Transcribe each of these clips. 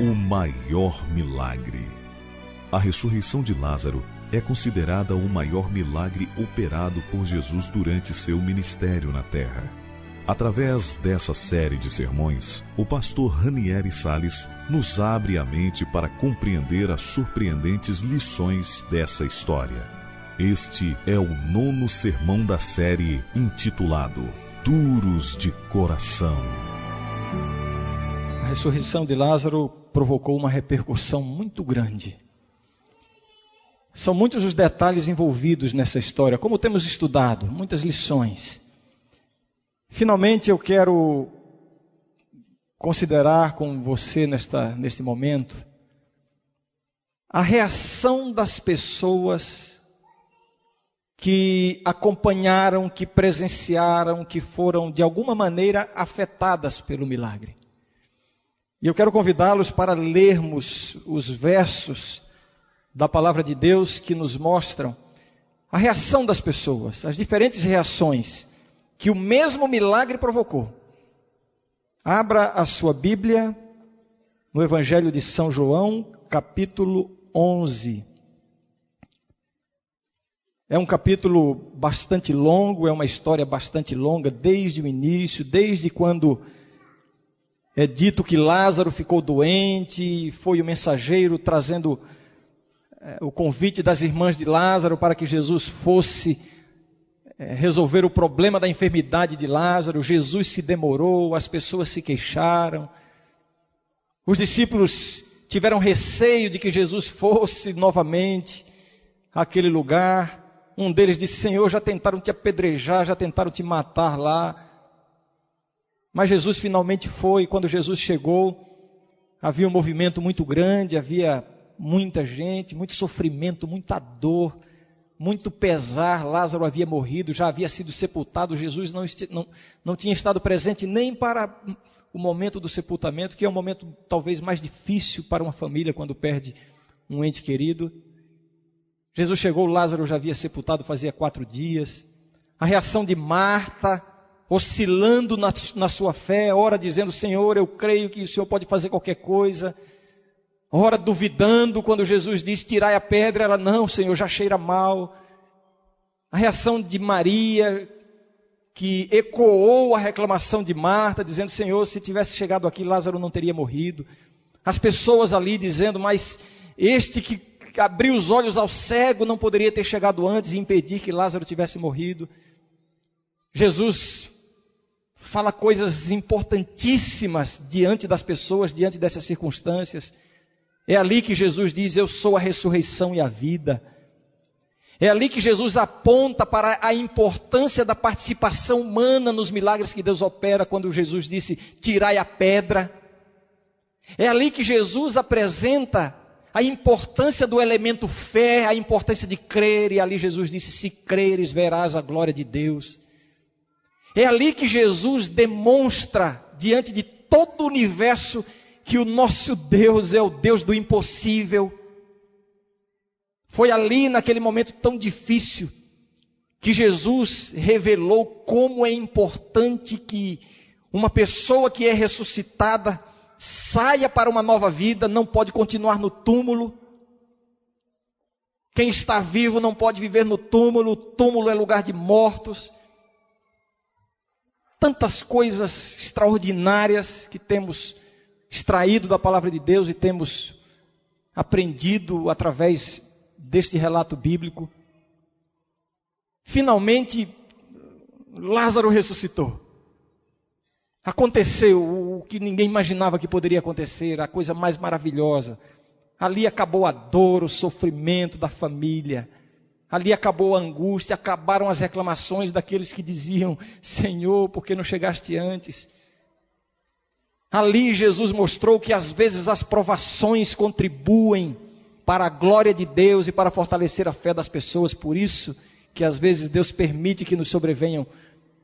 o maior milagre. A ressurreição de Lázaro é considerada o maior milagre operado por Jesus durante seu ministério na terra. Através dessa série de sermões, o pastor Ranieri Sales nos abre a mente para compreender as surpreendentes lições dessa história. Este é o nono sermão da série intitulado Duros de Coração. A ressurreição de Lázaro provocou uma repercussão muito grande. São muitos os detalhes envolvidos nessa história, como temos estudado, muitas lições. Finalmente eu quero considerar com você nesta, neste momento a reação das pessoas que acompanharam, que presenciaram, que foram de alguma maneira afetadas pelo milagre. E eu quero convidá-los para lermos os versos da palavra de Deus que nos mostram a reação das pessoas, as diferentes reações que o mesmo milagre provocou. Abra a sua Bíblia no Evangelho de São João, capítulo 11. É um capítulo bastante longo, é uma história bastante longa, desde o início, desde quando é dito que Lázaro ficou doente, foi o mensageiro trazendo é, o convite das irmãs de Lázaro para que Jesus fosse é, resolver o problema da enfermidade de Lázaro. Jesus se demorou, as pessoas se queixaram. Os discípulos tiveram receio de que Jesus fosse novamente àquele lugar. Um deles disse: Senhor, já tentaram te apedrejar, já tentaram te matar lá. Mas Jesus finalmente foi. Quando Jesus chegou, havia um movimento muito grande, havia muita gente, muito sofrimento, muita dor muito pesar, Lázaro havia morrido, já havia sido sepultado, Jesus não, não, não tinha estado presente nem para o momento do sepultamento, que é um momento talvez mais difícil para uma família quando perde um ente querido. Jesus chegou, Lázaro já havia sepultado fazia quatro dias. A reação de Marta, oscilando na, na sua fé, ora dizendo: Senhor, eu creio que o Senhor pode fazer qualquer coisa. Ora, duvidando, quando Jesus diz tirai a pedra, ela, não, Senhor, já cheira mal. A reação de Maria, que ecoou a reclamação de Marta, dizendo: Senhor, se tivesse chegado aqui, Lázaro não teria morrido. As pessoas ali dizendo: Mas este que abriu os olhos ao cego não poderia ter chegado antes e impedir que Lázaro tivesse morrido. Jesus fala coisas importantíssimas diante das pessoas, diante dessas circunstâncias. É ali que Jesus diz: Eu sou a ressurreição e a vida. É ali que Jesus aponta para a importância da participação humana nos milagres que Deus opera, quando Jesus disse: Tirai a pedra. É ali que Jesus apresenta a importância do elemento fé, a importância de crer, e ali Jesus disse: Se creres, verás a glória de Deus. É ali que Jesus demonstra, diante de todo o universo, que o nosso Deus é o Deus do impossível. Foi ali, naquele momento tão difícil, que Jesus revelou como é importante que uma pessoa que é ressuscitada saia para uma nova vida, não pode continuar no túmulo. Quem está vivo não pode viver no túmulo, o túmulo é lugar de mortos. Tantas coisas extraordinárias que temos extraído da palavra de Deus e temos aprendido através deste relato bíblico. Finalmente, Lázaro ressuscitou. Aconteceu o que ninguém imaginava que poderia acontecer, a coisa mais maravilhosa. Ali acabou a dor, o sofrimento da família. Ali acabou a angústia, acabaram as reclamações daqueles que diziam: Senhor, por que não chegaste antes? Ali Jesus mostrou que às vezes as provações contribuem para a glória de Deus e para fortalecer a fé das pessoas, por isso que às vezes Deus permite que nos sobrevenham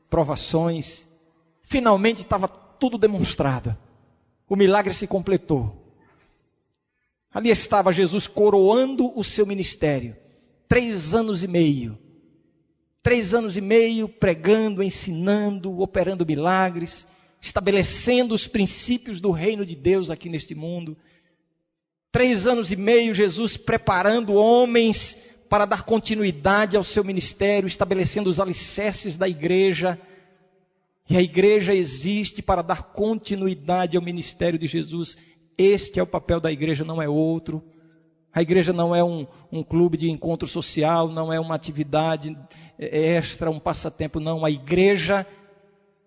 provações. Finalmente estava tudo demonstrado. O milagre se completou. Ali estava Jesus coroando o seu ministério. Três anos e meio. Três anos e meio pregando, ensinando, operando milagres estabelecendo os princípios do reino de Deus aqui neste mundo. Três anos e meio, Jesus preparando homens para dar continuidade ao seu ministério, estabelecendo os alicerces da igreja. E a igreja existe para dar continuidade ao ministério de Jesus. Este é o papel da igreja, não é outro. A igreja não é um, um, clube de encontro social, não é uma atividade extra, um passatempo, não. A igreja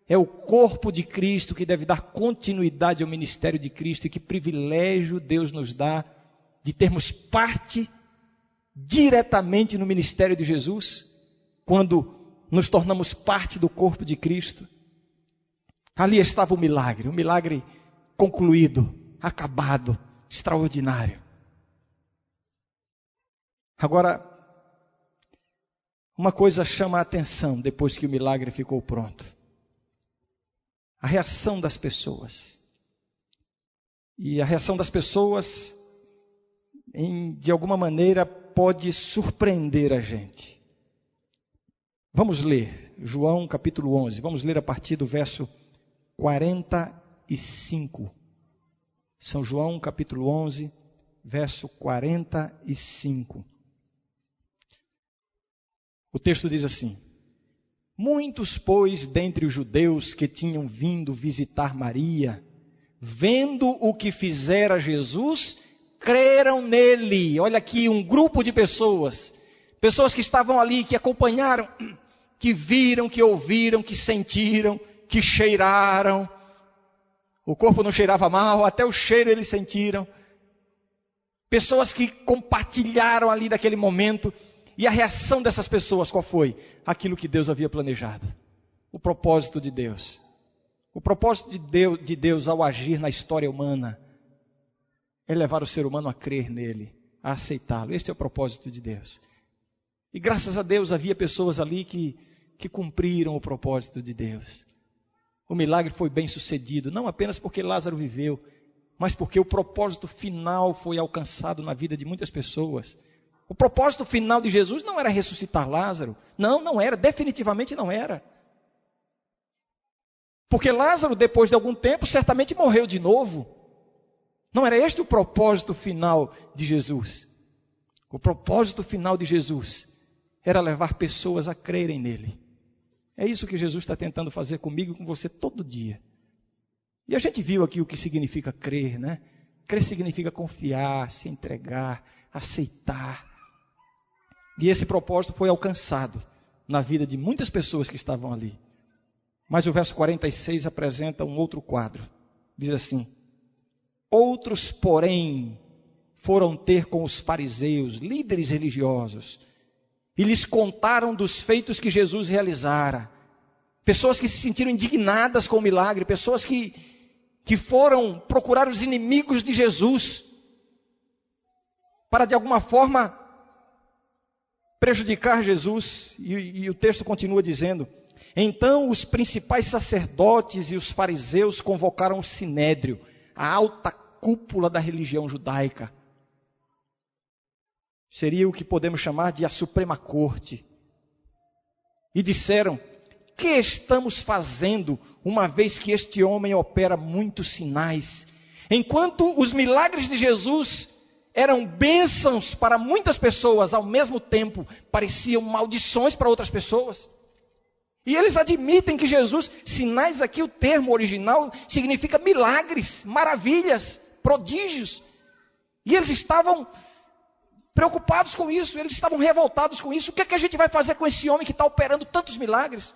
é o corpo de Cristo que deve dar continuidade ao ministério de Cristo e que privilégio Deus nos dá de termos parte diretamente no ministério de Jesus, quando nos tornamos parte do corpo de Cristo. Ali estava o milagre, o milagre concluído, acabado, extraordinário. Agora, uma coisa chama a atenção depois que o milagre ficou pronto: a reação das pessoas. E a reação das pessoas, em, de alguma maneira, pode surpreender a gente. Vamos ler João capítulo 11, vamos ler a partir do verso 45. São João capítulo 11, verso 45. O texto diz assim: Muitos, pois, dentre os judeus que tinham vindo visitar Maria, vendo o que fizera Jesus, creram nele. Olha aqui, um grupo de pessoas, pessoas que estavam ali, que acompanharam, que viram, que ouviram, que sentiram, que cheiraram. O corpo não cheirava mal, até o cheiro eles sentiram. Pessoas que compartilharam ali daquele momento. E a reação dessas pessoas qual foi? Aquilo que Deus havia planejado. O propósito de Deus. O propósito de Deus, de Deus ao agir na história humana é levar o ser humano a crer nele, a aceitá-lo. Este é o propósito de Deus. E graças a Deus havia pessoas ali que, que cumpriram o propósito de Deus. O milagre foi bem sucedido, não apenas porque Lázaro viveu, mas porque o propósito final foi alcançado na vida de muitas pessoas. O propósito final de Jesus não era ressuscitar Lázaro. Não, não era, definitivamente não era. Porque Lázaro, depois de algum tempo, certamente morreu de novo. Não era este o propósito final de Jesus. O propósito final de Jesus era levar pessoas a crerem nele. É isso que Jesus está tentando fazer comigo e com você todo dia. E a gente viu aqui o que significa crer, né? Crer significa confiar, se entregar, aceitar. E esse propósito foi alcançado na vida de muitas pessoas que estavam ali. Mas o verso 46 apresenta um outro quadro. Diz assim: Outros, porém, foram ter com os fariseus, líderes religiosos, e lhes contaram dos feitos que Jesus realizara. Pessoas que se sentiram indignadas com o milagre, pessoas que, que foram procurar os inimigos de Jesus, para de alguma forma prejudicar Jesus. E, e o texto continua dizendo: Então os principais sacerdotes e os fariseus convocaram o sinédrio a alta cúpula da religião judaica. Seria o que podemos chamar de a Suprema Corte. E disseram: Que estamos fazendo, uma vez que este homem opera muitos sinais? Enquanto os milagres de Jesus eram bênçãos para muitas pessoas, ao mesmo tempo pareciam maldições para outras pessoas. E eles admitem que Jesus, sinais aqui, o termo original significa milagres, maravilhas, prodígios. E eles estavam preocupados com isso, eles estavam revoltados com isso. O que, é que a gente vai fazer com esse homem que está operando tantos milagres?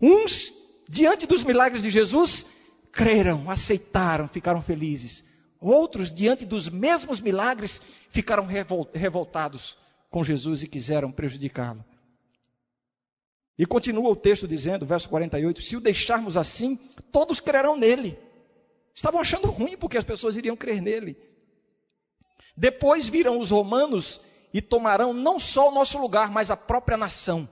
Uns, diante dos milagres de Jesus, creram, aceitaram, ficaram felizes. Outros, diante dos mesmos milagres, ficaram revoltados com Jesus e quiseram prejudicá-lo. E continua o texto dizendo, verso 48: Se o deixarmos assim, todos crerão nele. Estavam achando ruim porque as pessoas iriam crer nele. Depois virão os romanos e tomarão não só o nosso lugar, mas a própria nação.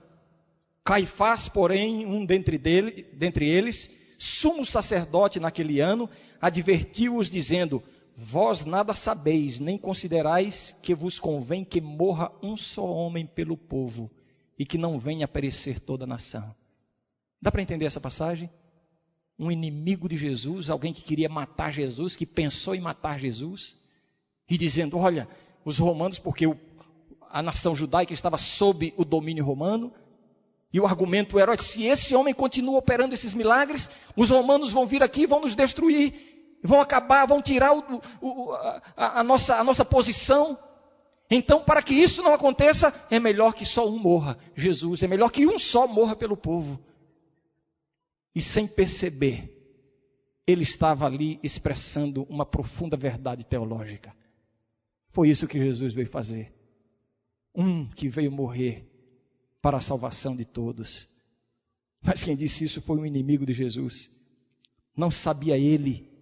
Caifás, porém, um dentre, dele, dentre eles, sumo sacerdote naquele ano, advertiu-os, dizendo: Vós nada sabeis, nem considerais que vos convém que morra um só homem pelo povo e que não venha a perecer toda a nação. Dá para entender essa passagem? Um inimigo de Jesus, alguém que queria matar Jesus, que pensou em matar Jesus, e dizendo: olha, os romanos, porque a nação judaica estava sob o domínio romano, e o argumento era: se esse homem continua operando esses milagres, os romanos vão vir aqui e vão nos destruir, vão acabar, vão tirar o, o, a, a, nossa, a nossa posição. Então, para que isso não aconteça, é melhor que só um morra, Jesus, é melhor que um só morra pelo povo. E sem perceber, ele estava ali expressando uma profunda verdade teológica. Foi isso que Jesus veio fazer. Um que veio morrer para a salvação de todos. Mas quem disse isso foi um inimigo de Jesus. Não sabia ele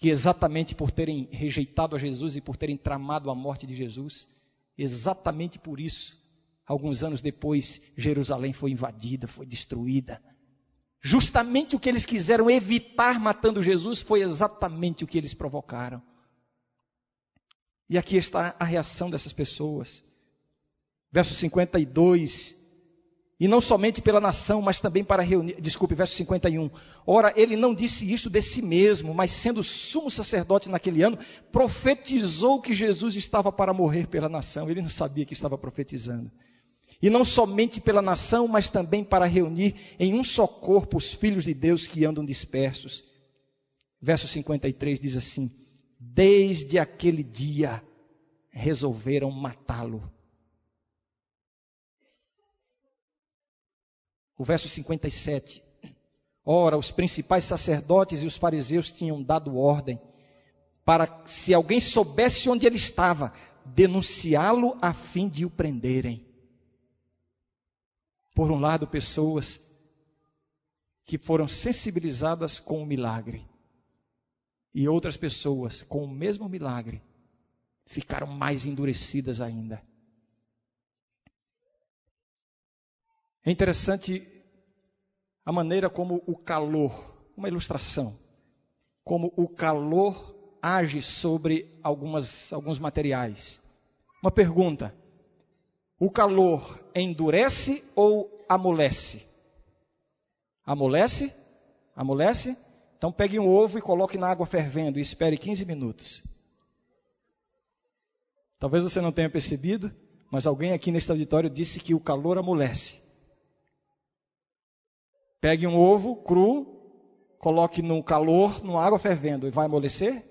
que exatamente por terem rejeitado a Jesus e por terem tramado a morte de Jesus, exatamente por isso, alguns anos depois, Jerusalém foi invadida, foi destruída. Justamente o que eles quiseram evitar matando Jesus foi exatamente o que eles provocaram. E aqui está a reação dessas pessoas. Verso 52 e não somente pela nação, mas também para reunir. Desculpe, verso 51. Ora, ele não disse isso de si mesmo, mas sendo sumo sacerdote naquele ano, profetizou que Jesus estava para morrer pela nação. Ele não sabia que estava profetizando. E não somente pela nação, mas também para reunir em um só corpo os filhos de Deus que andam dispersos. Verso 53 diz assim: Desde aquele dia resolveram matá-lo o verso 57. Ora, os principais sacerdotes e os fariseus tinham dado ordem para, se alguém soubesse onde ele estava, denunciá-lo a fim de o prenderem. Por um lado, pessoas que foram sensibilizadas com o milagre, e outras pessoas com o mesmo milagre ficaram mais endurecidas ainda. É interessante a maneira como o calor, uma ilustração, como o calor age sobre algumas, alguns materiais. Uma pergunta: o calor endurece ou amolece? Amolece? Amolece? Então pegue um ovo e coloque na água fervendo e espere 15 minutos. Talvez você não tenha percebido, mas alguém aqui neste auditório disse que o calor amolece. Pegue um ovo cru, coloque no calor, numa água fervendo e vai amolecer?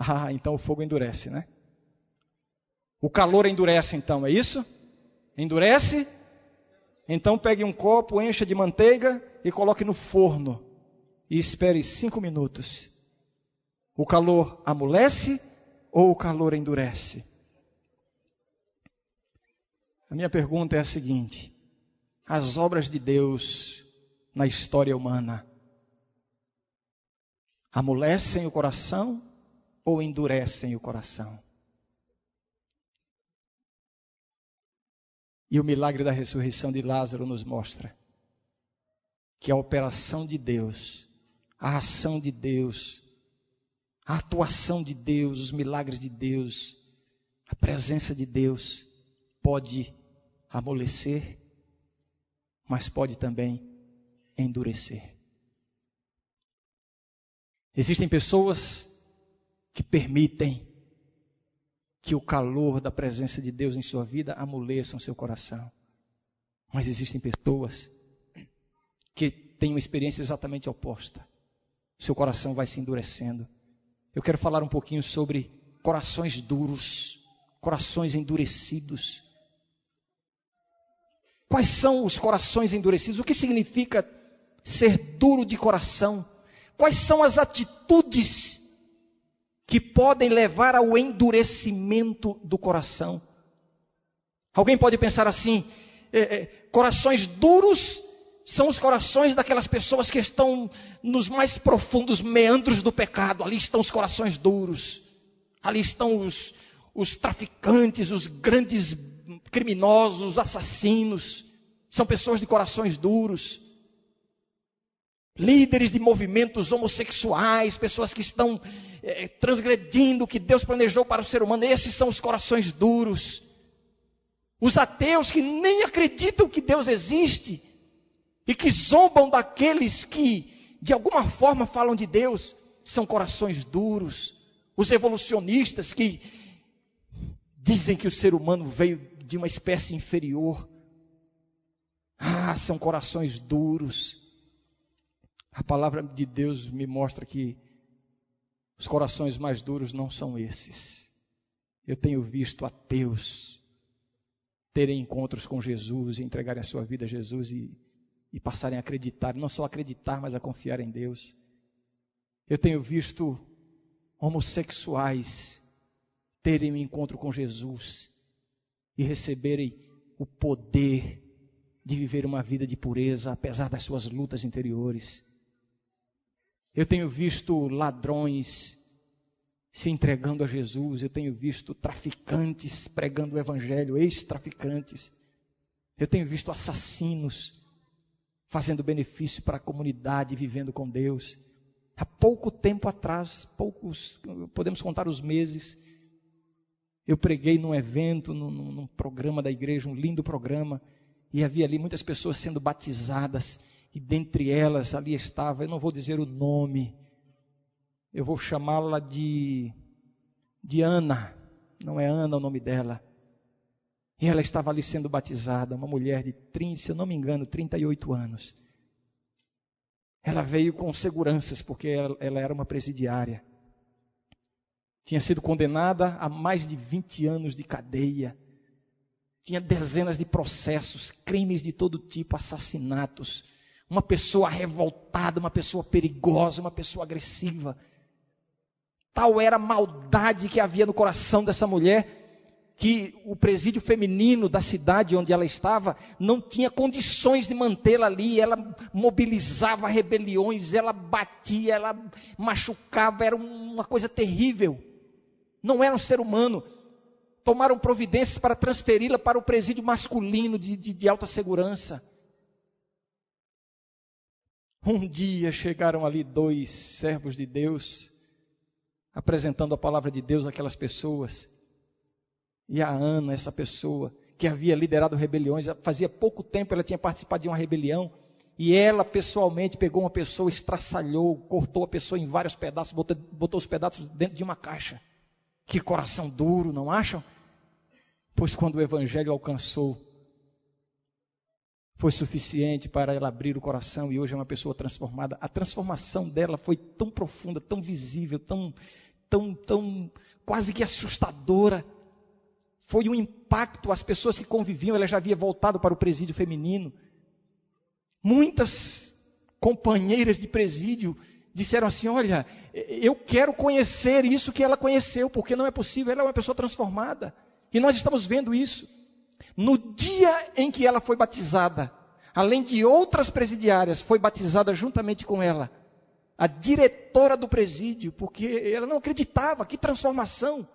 Ah, então o fogo endurece, né? O calor endurece então, é isso? Endurece? Então pegue um copo, encha de manteiga e coloque no forno e espere cinco minutos. O calor amolece ou o calor endurece? A minha pergunta é a seguinte: as obras de Deus na história humana? Amolecem o coração ou endurecem o coração? E o milagre da ressurreição de Lázaro nos mostra que a operação de Deus, a ação de Deus, a atuação de Deus, os milagres de Deus, a presença de Deus pode amolecer, mas pode também endurecer. Existem pessoas que permitem que o calor da presença de Deus em sua vida amoleça seu coração. Mas existem pessoas que têm uma experiência exatamente oposta. Seu coração vai se endurecendo. Eu quero falar um pouquinho sobre corações duros, corações endurecidos. Quais são os corações endurecidos? O que significa ser duro de coração? Quais são as atitudes que podem levar ao endurecimento do coração? Alguém pode pensar assim: é, é, corações duros são os corações daquelas pessoas que estão nos mais profundos meandros do pecado. Ali estão os corações duros, ali estão os, os traficantes, os grandes criminosos, assassinos. São pessoas de corações duros líderes de movimentos homossexuais, pessoas que estão é, transgredindo o que Deus planejou para o ser humano. Esses são os corações duros. Os ateus que nem acreditam que Deus existe e que zombam daqueles que de alguma forma falam de Deus, são corações duros, Os evolucionistas que dizem que o ser humano veio de uma espécie inferior. Ah, são corações duros. A palavra de Deus me mostra que os corações mais duros não são esses. Eu tenho visto ateus terem encontros com Jesus, entregarem a sua vida a Jesus e, e passarem a acreditar, não só acreditar, mas a confiar em Deus. Eu tenho visto homossexuais terem um encontro com Jesus e receberem o poder de viver uma vida de pureza, apesar das suas lutas interiores. Eu tenho visto ladrões se entregando a Jesus, eu tenho visto traficantes pregando o Evangelho, ex-traficantes. Eu tenho visto assassinos fazendo benefício para a comunidade, vivendo com Deus. Há pouco tempo atrás, poucos, podemos contar os meses, eu preguei num evento, num, num programa da igreja, um lindo programa, e havia ali muitas pessoas sendo batizadas e dentre elas ali estava, eu não vou dizer o nome, eu vou chamá-la de, de Ana, não é Ana o nome dela. E ela estava ali sendo batizada, uma mulher de 30, se eu não me engano, 38 anos. Ela veio com seguranças, porque ela, ela era uma presidiária. Tinha sido condenada a mais de 20 anos de cadeia. Tinha dezenas de processos, crimes de todo tipo, assassinatos uma pessoa revoltada, uma pessoa perigosa, uma pessoa agressiva. Tal era a maldade que havia no coração dessa mulher, que o presídio feminino da cidade onde ela estava não tinha condições de mantê-la ali. Ela mobilizava rebeliões, ela batia, ela machucava, era uma coisa terrível. Não era um ser humano. Tomaram providências para transferi-la para o presídio masculino de, de, de alta segurança. Um dia chegaram ali dois servos de Deus, apresentando a palavra de Deus àquelas pessoas. E a Ana, essa pessoa, que havia liderado rebeliões, fazia pouco tempo ela tinha participado de uma rebelião, e ela pessoalmente pegou uma pessoa, estraçalhou, cortou a pessoa em vários pedaços, botou, botou os pedaços dentro de uma caixa. Que coração duro, não acham? Pois quando o evangelho alcançou foi suficiente para ela abrir o coração e hoje é uma pessoa transformada. A transformação dela foi tão profunda, tão visível, tão, tão, tão quase que assustadora. Foi um impacto. As pessoas que conviviam, ela já havia voltado para o presídio feminino. Muitas companheiras de presídio disseram assim: Olha, eu quero conhecer isso que ela conheceu, porque não é possível, ela é uma pessoa transformada. E nós estamos vendo isso. No dia em que ela foi batizada, além de outras presidiárias, foi batizada juntamente com ela, a diretora do presídio, porque ela não acreditava, que transformação.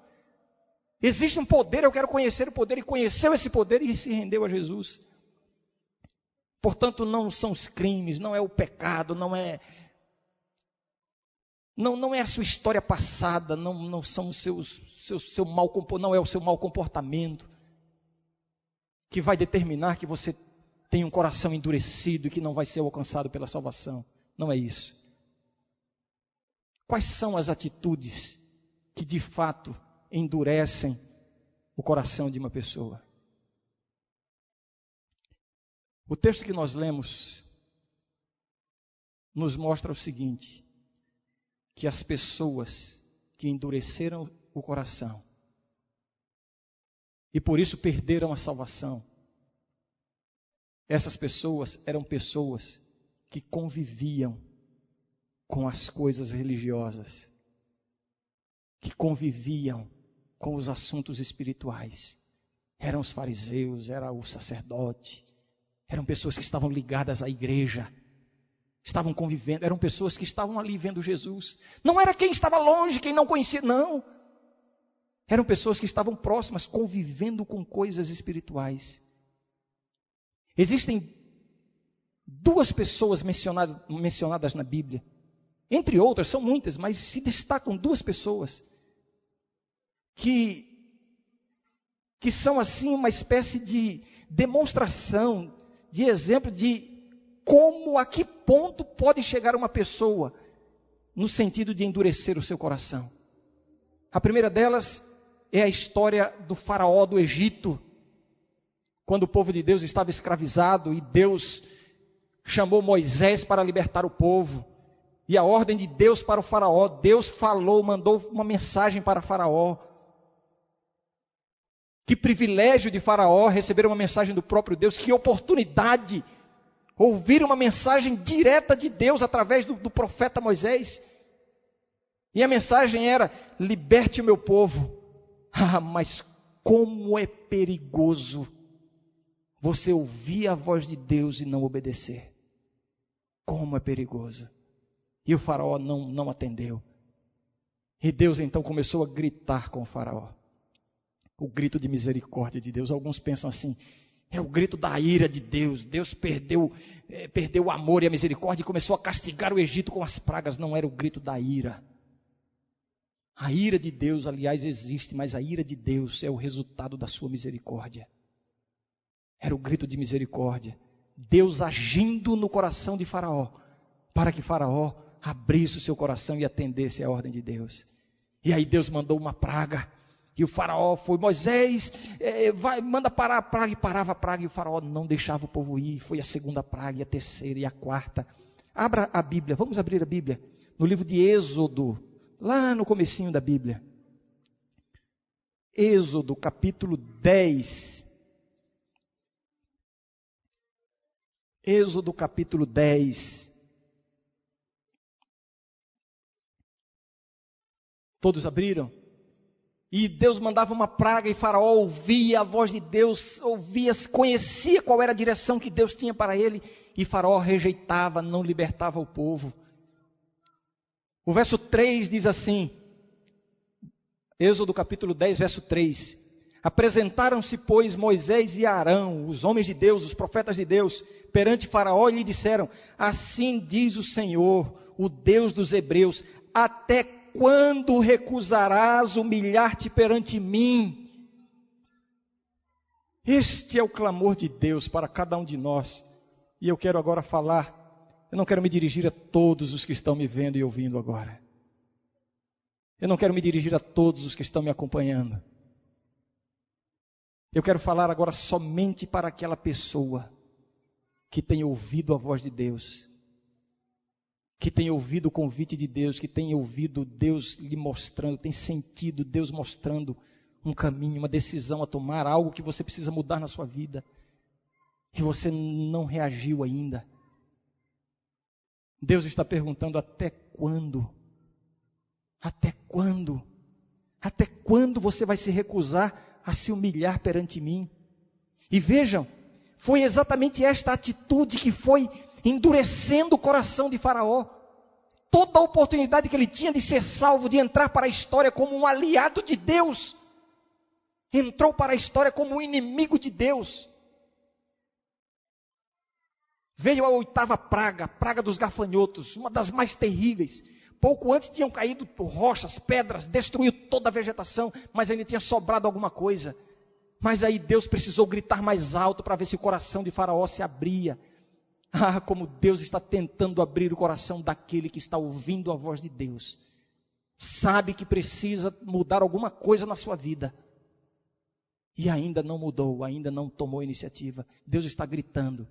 Existe um poder, eu quero conhecer o poder, e conheceu esse poder e se rendeu a Jesus. Portanto, não são os crimes, não é o pecado, não é. Não, não é a sua história passada, não, não são os seus, seus, seu mal, não é o seu mau comportamento, que vai determinar que você tem um coração endurecido e que não vai ser alcançado pela salvação. Não é isso. Quais são as atitudes que de fato endurecem o coração de uma pessoa? O texto que nós lemos nos mostra o seguinte: que as pessoas que endureceram o coração e por isso perderam a salvação. Essas pessoas eram pessoas que conviviam com as coisas religiosas, que conviviam com os assuntos espirituais. Eram os fariseus, era o sacerdote, eram pessoas que estavam ligadas à igreja, estavam convivendo, eram pessoas que estavam ali vendo Jesus. Não era quem estava longe, quem não conhecia, não. Eram pessoas que estavam próximas, convivendo com coisas espirituais. Existem duas pessoas mencionadas, mencionadas na Bíblia. Entre outras, são muitas, mas se destacam duas pessoas que, que são assim uma espécie de demonstração, de exemplo de como, a que ponto pode chegar uma pessoa no sentido de endurecer o seu coração. A primeira delas é a história do faraó do Egito, quando o povo de Deus estava escravizado e Deus chamou Moisés para libertar o povo. E a ordem de Deus para o faraó, Deus falou, mandou uma mensagem para faraó. Que privilégio de Faraó receber uma mensagem do próprio Deus, que oportunidade ouvir uma mensagem direta de Deus através do, do profeta Moisés. E a mensagem era: liberte o meu povo. Ah, mas como é perigoso você ouvir a voz de Deus e não obedecer. Como é perigoso. E o faraó não, não atendeu. E Deus então começou a gritar com o faraó o grito de misericórdia de Deus. Alguns pensam assim: é o grito da ira de Deus. Deus perdeu, é, perdeu o amor e a misericórdia e começou a castigar o Egito com as pragas. Não era o grito da ira. A ira de Deus, aliás, existe, mas a ira de Deus é o resultado da sua misericórdia. Era o grito de misericórdia. Deus agindo no coração de Faraó, para que Faraó abrisse o seu coração e atendesse à ordem de Deus. E aí Deus mandou uma praga e o faraó foi, Moisés, é, vai, manda parar a praga, e parava a praga, e o faraó não deixava o povo ir. Foi a segunda praga, e a terceira, e a quarta. Abra a Bíblia, vamos abrir a Bíblia, no livro de Êxodo, lá no comecinho da Bíblia. Êxodo, capítulo 10. Êxodo, capítulo 10. Todos abriram? E Deus mandava uma praga e Faraó ouvia a voz de Deus, ouvia, conhecia qual era a direção que Deus tinha para ele, e Faraó rejeitava, não libertava o povo. O verso 3 diz assim, Êxodo capítulo 10, verso 3: Apresentaram-se, pois, Moisés e Arão, os homens de Deus, os profetas de Deus, perante Faraó e lhe disseram: Assim diz o Senhor, o Deus dos Hebreus, até quando recusarás humilhar-te perante mim? Este é o clamor de Deus para cada um de nós. E eu quero agora falar, eu não quero me dirigir a todos os que estão me vendo e ouvindo agora. Eu não quero me dirigir a todos os que estão me acompanhando. Eu quero falar agora somente para aquela pessoa que tem ouvido a voz de Deus que tem ouvido o convite de Deus, que tem ouvido Deus lhe mostrando, tem sentido Deus mostrando um caminho, uma decisão a tomar, algo que você precisa mudar na sua vida, e você não reagiu ainda. Deus está perguntando até quando? Até quando? Até quando você vai se recusar a se humilhar perante mim? E vejam, foi exatamente esta atitude que foi endurecendo o coração de Faraó. Toda a oportunidade que ele tinha de ser salvo, de entrar para a história como um aliado de Deus, entrou para a história como um inimigo de Deus. Veio a oitava praga, praga dos gafanhotos, uma das mais terríveis. Pouco antes tinham caído rochas, pedras, destruiu toda a vegetação, mas ainda tinha sobrado alguma coisa. Mas aí Deus precisou gritar mais alto para ver se o coração de Faraó se abria. Ah, como Deus está tentando abrir o coração daquele que está ouvindo a voz de Deus. Sabe que precisa mudar alguma coisa na sua vida. E ainda não mudou, ainda não tomou iniciativa. Deus está gritando.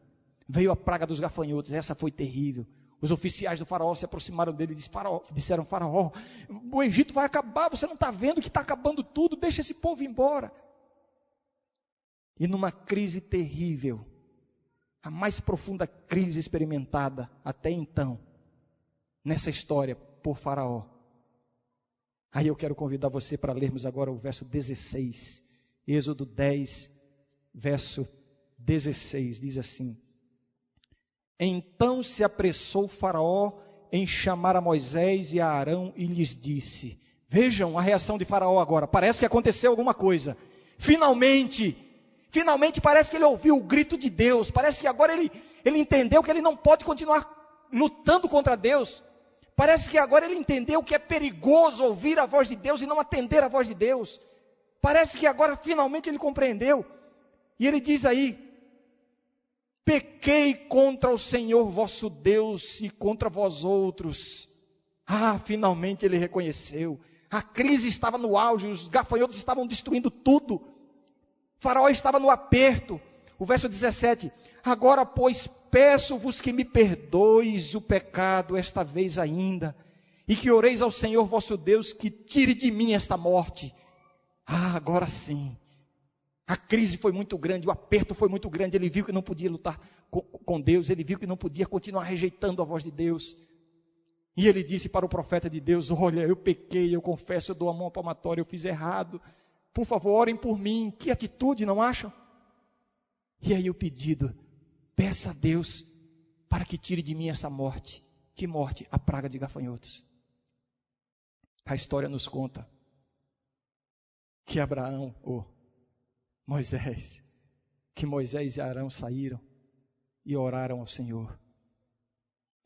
Veio a praga dos gafanhotos, essa foi terrível. Os oficiais do faraó se aproximaram dele e disseram: Faraó, o Egito vai acabar, você não está vendo que está acabando tudo, deixa esse povo embora. E numa crise terrível, a mais profunda crise experimentada até então, nessa história, por Faraó. Aí eu quero convidar você para lermos agora o verso 16, Êxodo 10, verso 16, diz assim: Então se apressou Faraó em chamar a Moisés e a Arão e lhes disse: Vejam a reação de Faraó agora, parece que aconteceu alguma coisa. Finalmente, Finalmente parece que ele ouviu o grito de Deus, parece que agora ele, ele entendeu que ele não pode continuar lutando contra Deus. Parece que agora ele entendeu que é perigoso ouvir a voz de Deus e não atender a voz de Deus. Parece que agora finalmente ele compreendeu. E ele diz aí: Pequei contra o Senhor vosso Deus e contra vós outros. Ah, finalmente ele reconheceu. A crise estava no auge, os gafanhotos estavam destruindo tudo. O faraó estava no aperto. O verso 17: Agora, pois, peço-vos que me perdoes o pecado esta vez ainda, e que oreis ao Senhor vosso Deus que tire de mim esta morte. Ah, agora sim. A crise foi muito grande, o aperto foi muito grande. Ele viu que não podia lutar com Deus, ele viu que não podia continuar rejeitando a voz de Deus. E ele disse para o profeta de Deus: Olha, eu pequei, eu confesso, eu dou a mão palmatória, eu fiz errado. Por favor, orem por mim. Que atitude, não acham? E aí o pedido: peça a Deus para que tire de mim essa morte. Que morte? A praga de gafanhotos. A história nos conta que Abraão, oh, Moisés, que Moisés e Arão saíram e oraram ao Senhor.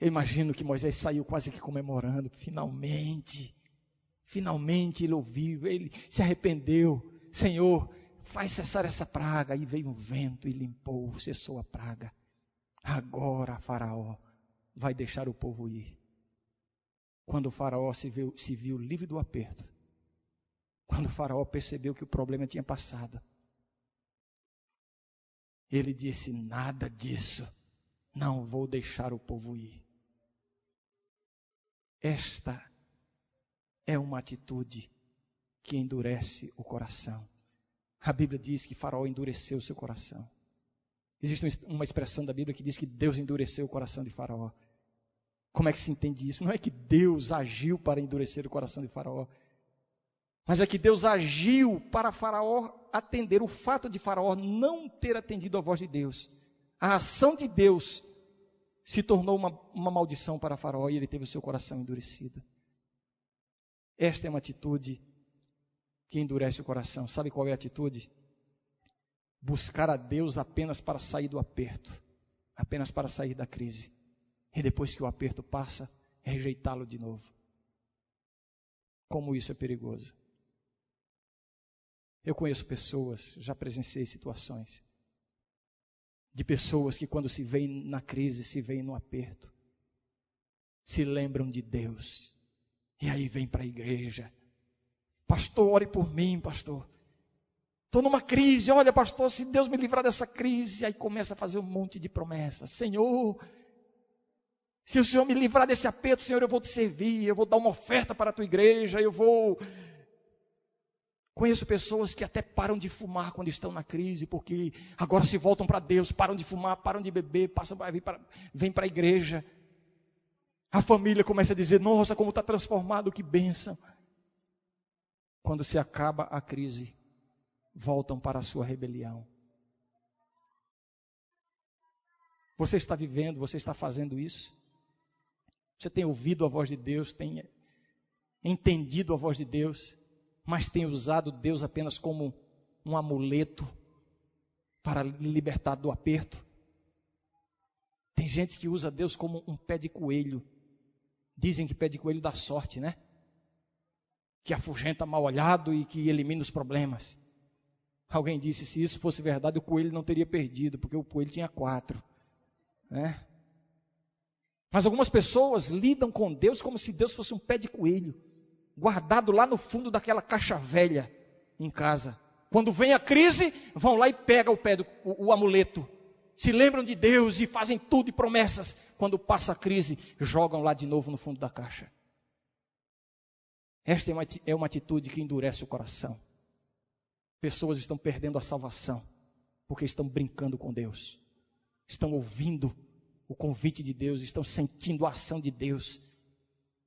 Eu imagino que Moisés saiu quase que comemorando, finalmente, finalmente ele ouviu, ele se arrependeu. Senhor, faz cessar essa praga. E veio um vento e limpou, cessou a praga. Agora Faraó vai deixar o povo ir. Quando o Faraó se viu, se viu livre do aperto, quando o Faraó percebeu que o problema tinha passado, ele disse: Nada disso, não vou deixar o povo ir. Esta é uma atitude que endurece o coração. A Bíblia diz que Faraó endureceu o seu coração. Existe uma expressão da Bíblia que diz que Deus endureceu o coração de Faraó. Como é que se entende isso? Não é que Deus agiu para endurecer o coração de Faraó, mas é que Deus agiu para Faraó atender o fato de Faraó não ter atendido a voz de Deus. A ação de Deus se tornou uma, uma maldição para Faraó e ele teve o seu coração endurecido. Esta é uma atitude que endurece o coração. Sabe qual é a atitude? Buscar a Deus apenas para sair do aperto, apenas para sair da crise. E depois que o aperto passa, rejeitá-lo de novo. Como isso é perigoso. Eu conheço pessoas, já presenciei situações, de pessoas que quando se veem na crise, se veem no aperto, se lembram de Deus, e aí vem para a igreja. Pastor, ore por mim, pastor. Estou numa crise, olha, pastor, se Deus me livrar dessa crise, aí começa a fazer um monte de promessas. Senhor, se o Senhor me livrar desse aperto, Senhor, eu vou te servir, eu vou dar uma oferta para a tua igreja, eu vou Conheço pessoas que até param de fumar quando estão na crise, porque agora se voltam para Deus, param de fumar, param de beber, passam, vêm para a igreja. A família começa a dizer: Nossa, como está transformado, que bênção. Quando se acaba a crise, voltam para a sua rebelião. Você está vivendo, você está fazendo isso? Você tem ouvido a voz de Deus, tem entendido a voz de Deus? Mas tem usado Deus apenas como um amuleto para lhe libertar do aperto. Tem gente que usa Deus como um pé de coelho. Dizem que pé de coelho dá sorte, né? Que afugenta mal olhado e que elimina os problemas. Alguém disse: se isso fosse verdade, o coelho não teria perdido, porque o coelho tinha quatro. Né? Mas algumas pessoas lidam com Deus como se Deus fosse um pé de coelho guardado lá no fundo daquela caixa velha em casa. Quando vem a crise, vão lá e pegam o pé do o, o amuleto. Se lembram de Deus e fazem tudo e promessas. Quando passa a crise, jogam lá de novo no fundo da caixa. Esta é uma, é atitude que endurece o coração. Pessoas estão perdendo a salvação porque estão brincando com Deus, estão ouvindo o convite de Deus, estão sentindo a ação de Deus,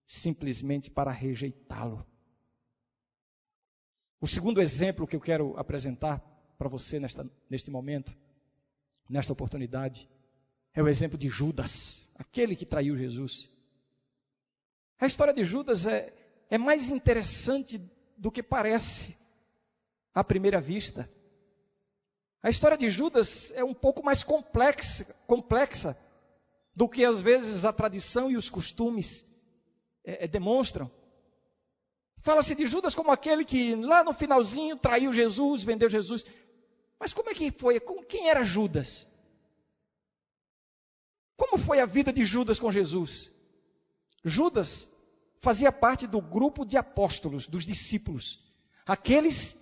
simplesmente para rejeitá-lo. O segundo exemplo que eu quero apresentar para você nesta, neste momento, nesta oportunidade, é o exemplo de Judas, aquele que traiu Jesus. A história de Judas é, é mais interessante do que parece à primeira vista. A história de Judas é um pouco mais complexa, complexa do que às vezes a tradição e os costumes é, é, demonstram. Fala-se de Judas como aquele que lá no finalzinho traiu Jesus, vendeu Jesus. Mas como é que foi? Quem era Judas? Como foi a vida de Judas com Jesus? Judas fazia parte do grupo de apóstolos, dos discípulos. Aqueles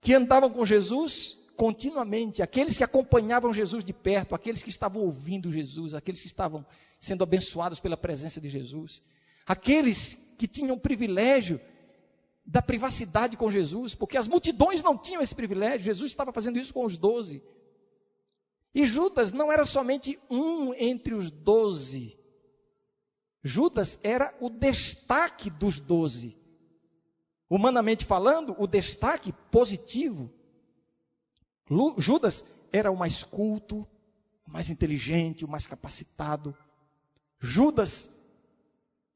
que andavam com Jesus continuamente, aqueles que acompanhavam Jesus de perto, aqueles que estavam ouvindo Jesus, aqueles que estavam sendo abençoados pela presença de Jesus, aqueles que tinham o privilégio da privacidade com Jesus, porque as multidões não tinham esse privilégio, Jesus estava fazendo isso com os doze. E Judas não era somente um entre os doze. Judas era o destaque dos doze. Humanamente falando, o destaque positivo. Judas era o mais culto, o mais inteligente, o mais capacitado. Judas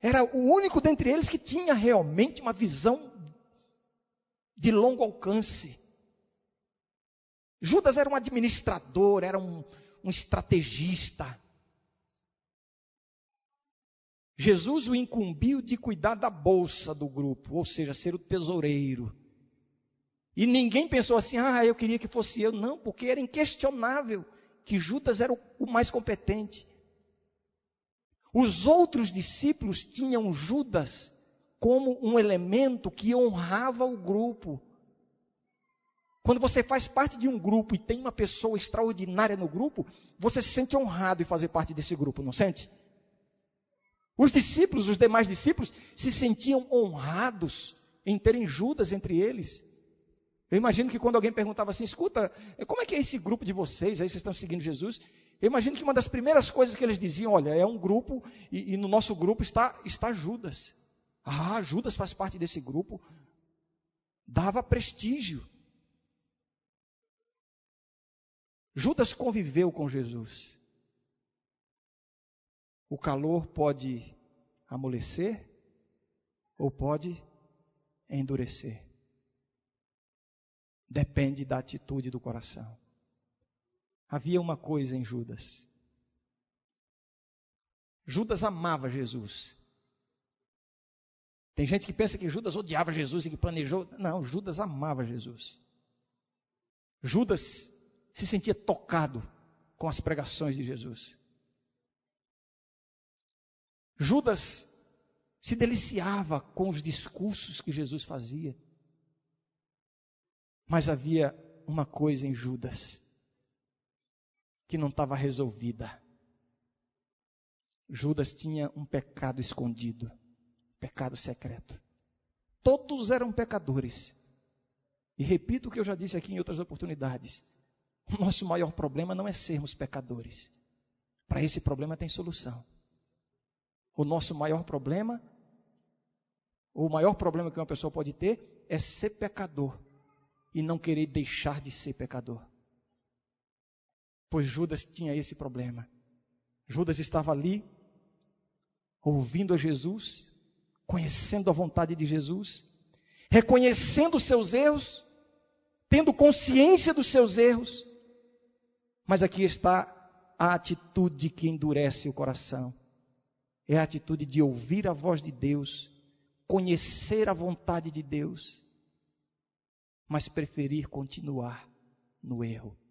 era o único dentre eles que tinha realmente uma visão de longo alcance. Judas era um administrador, era um, um estrategista. Jesus o incumbiu de cuidar da bolsa do grupo, ou seja, ser o tesoureiro. E ninguém pensou assim, ah, eu queria que fosse eu. Não, porque era inquestionável que Judas era o, o mais competente. Os outros discípulos tinham Judas como um elemento que honrava o grupo. Quando você faz parte de um grupo e tem uma pessoa extraordinária no grupo, você se sente honrado em fazer parte desse grupo, não sente? Os discípulos, os demais discípulos, se sentiam honrados em terem Judas entre eles. Eu imagino que quando alguém perguntava assim, escuta, como é que é esse grupo de vocês, aí vocês estão seguindo Jesus? Eu imagino que uma das primeiras coisas que eles diziam, olha, é um grupo e, e no nosso grupo está, está Judas. Ah, Judas faz parte desse grupo. Dava prestígio. Judas conviveu com Jesus. O calor pode amolecer ou pode endurecer. Depende da atitude do coração. Havia uma coisa em Judas. Judas amava Jesus. Tem gente que pensa que Judas odiava Jesus e que planejou. Não, Judas amava Jesus. Judas se sentia tocado com as pregações de Jesus. Judas se deliciava com os discursos que Jesus fazia. Mas havia uma coisa em Judas que não estava resolvida. Judas tinha um pecado escondido, pecado secreto. Todos eram pecadores. E repito o que eu já disse aqui em outras oportunidades. O nosso maior problema não é sermos pecadores. Para esse problema tem solução. O nosso maior problema, ou o maior problema que uma pessoa pode ter, é ser pecador e não querer deixar de ser pecador. Pois Judas tinha esse problema. Judas estava ali, ouvindo a Jesus, conhecendo a vontade de Jesus, reconhecendo os seus erros, tendo consciência dos seus erros, mas aqui está a atitude que endurece o coração. É a atitude de ouvir a voz de Deus, conhecer a vontade de Deus, mas preferir continuar no erro.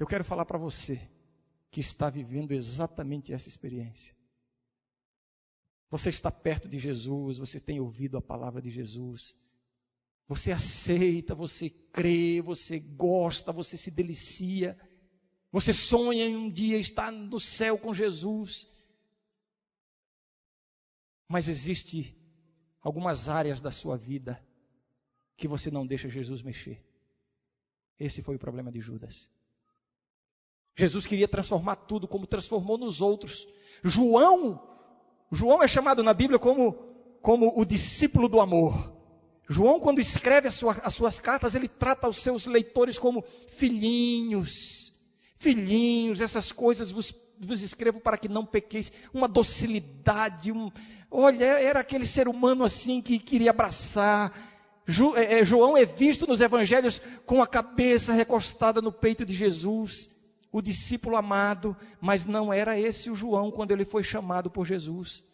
Eu quero falar para você que está vivendo exatamente essa experiência. Você está perto de Jesus, você tem ouvido a palavra de Jesus, você aceita, você crê, você gosta, você se delicia. Você sonha em um dia estar no céu com Jesus. Mas existe algumas áreas da sua vida que você não deixa Jesus mexer. Esse foi o problema de Judas. Jesus queria transformar tudo como transformou nos outros. João, João é chamado na Bíblia como, como o discípulo do amor. João, quando escreve as, sua, as suas cartas, ele trata os seus leitores como filhinhos. Filhinhos, essas coisas vos, vos escrevo para que não pequeis. Uma docilidade, um, olha, era aquele ser humano assim que queria abraçar. É, é, João é visto nos evangelhos com a cabeça recostada no peito de Jesus, o discípulo amado, mas não era esse o João quando ele foi chamado por Jesus.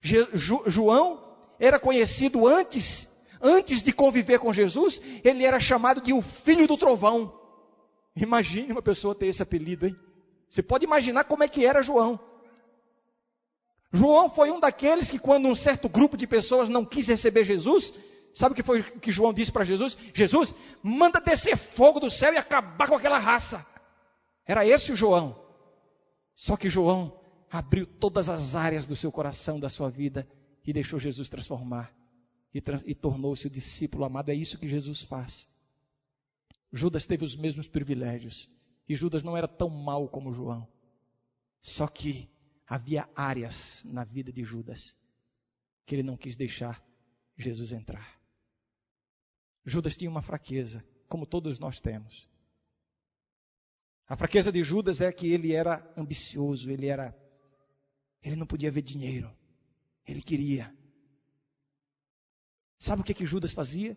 Je, jo, João era conhecido antes, antes de conviver com Jesus, ele era chamado de o filho do trovão. Imagine uma pessoa ter esse apelido, hein? Você pode imaginar como é que era João. João foi um daqueles que, quando um certo grupo de pessoas não quis receber Jesus, sabe o que foi que João disse para Jesus? Jesus, manda descer fogo do céu e acabar com aquela raça. Era esse o João. Só que João abriu todas as áreas do seu coração, da sua vida, e deixou Jesus transformar. E, trans, e tornou-se o discípulo amado. É isso que Jesus faz. Judas teve os mesmos privilégios. E Judas não era tão mau como João. Só que havia áreas na vida de Judas que ele não quis deixar Jesus entrar. Judas tinha uma fraqueza, como todos nós temos. A fraqueza de Judas é que ele era ambicioso, ele era ele não podia ver dinheiro. Ele queria. Sabe o que que Judas fazia?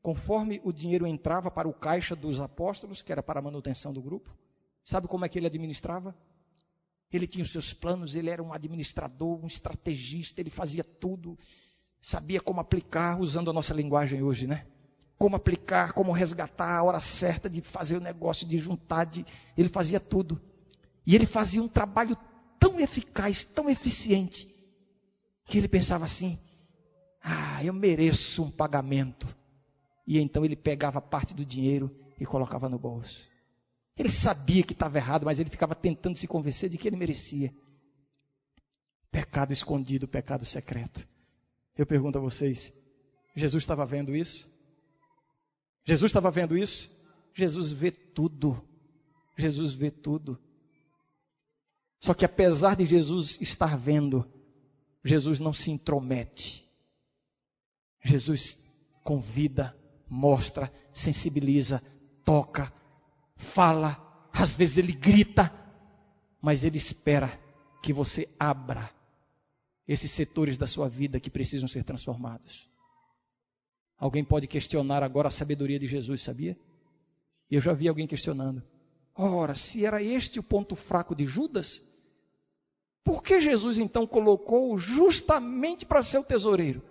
Conforme o dinheiro entrava para o caixa dos apóstolos, que era para a manutenção do grupo, sabe como é que ele administrava? Ele tinha os seus planos, ele era um administrador, um estrategista, ele fazia tudo, sabia como aplicar, usando a nossa linguagem hoje, né? Como aplicar, como resgatar a hora certa de fazer o negócio, de juntar, de... ele fazia tudo. E ele fazia um trabalho tão eficaz, tão eficiente, que ele pensava assim: ah, eu mereço um pagamento. E então ele pegava parte do dinheiro e colocava no bolso. Ele sabia que estava errado, mas ele ficava tentando se convencer de que ele merecia. Pecado escondido, pecado secreto. Eu pergunto a vocês: Jesus estava vendo isso? Jesus estava vendo isso? Jesus vê tudo. Jesus vê tudo. Só que apesar de Jesus estar vendo, Jesus não se intromete. Jesus convida, mostra, sensibiliza, toca, fala, às vezes ele grita, mas ele espera que você abra esses setores da sua vida que precisam ser transformados. Alguém pode questionar agora a sabedoria de Jesus, sabia? Eu já vi alguém questionando. Ora, se era este o ponto fraco de Judas, por que Jesus então colocou justamente para ser o tesoureiro?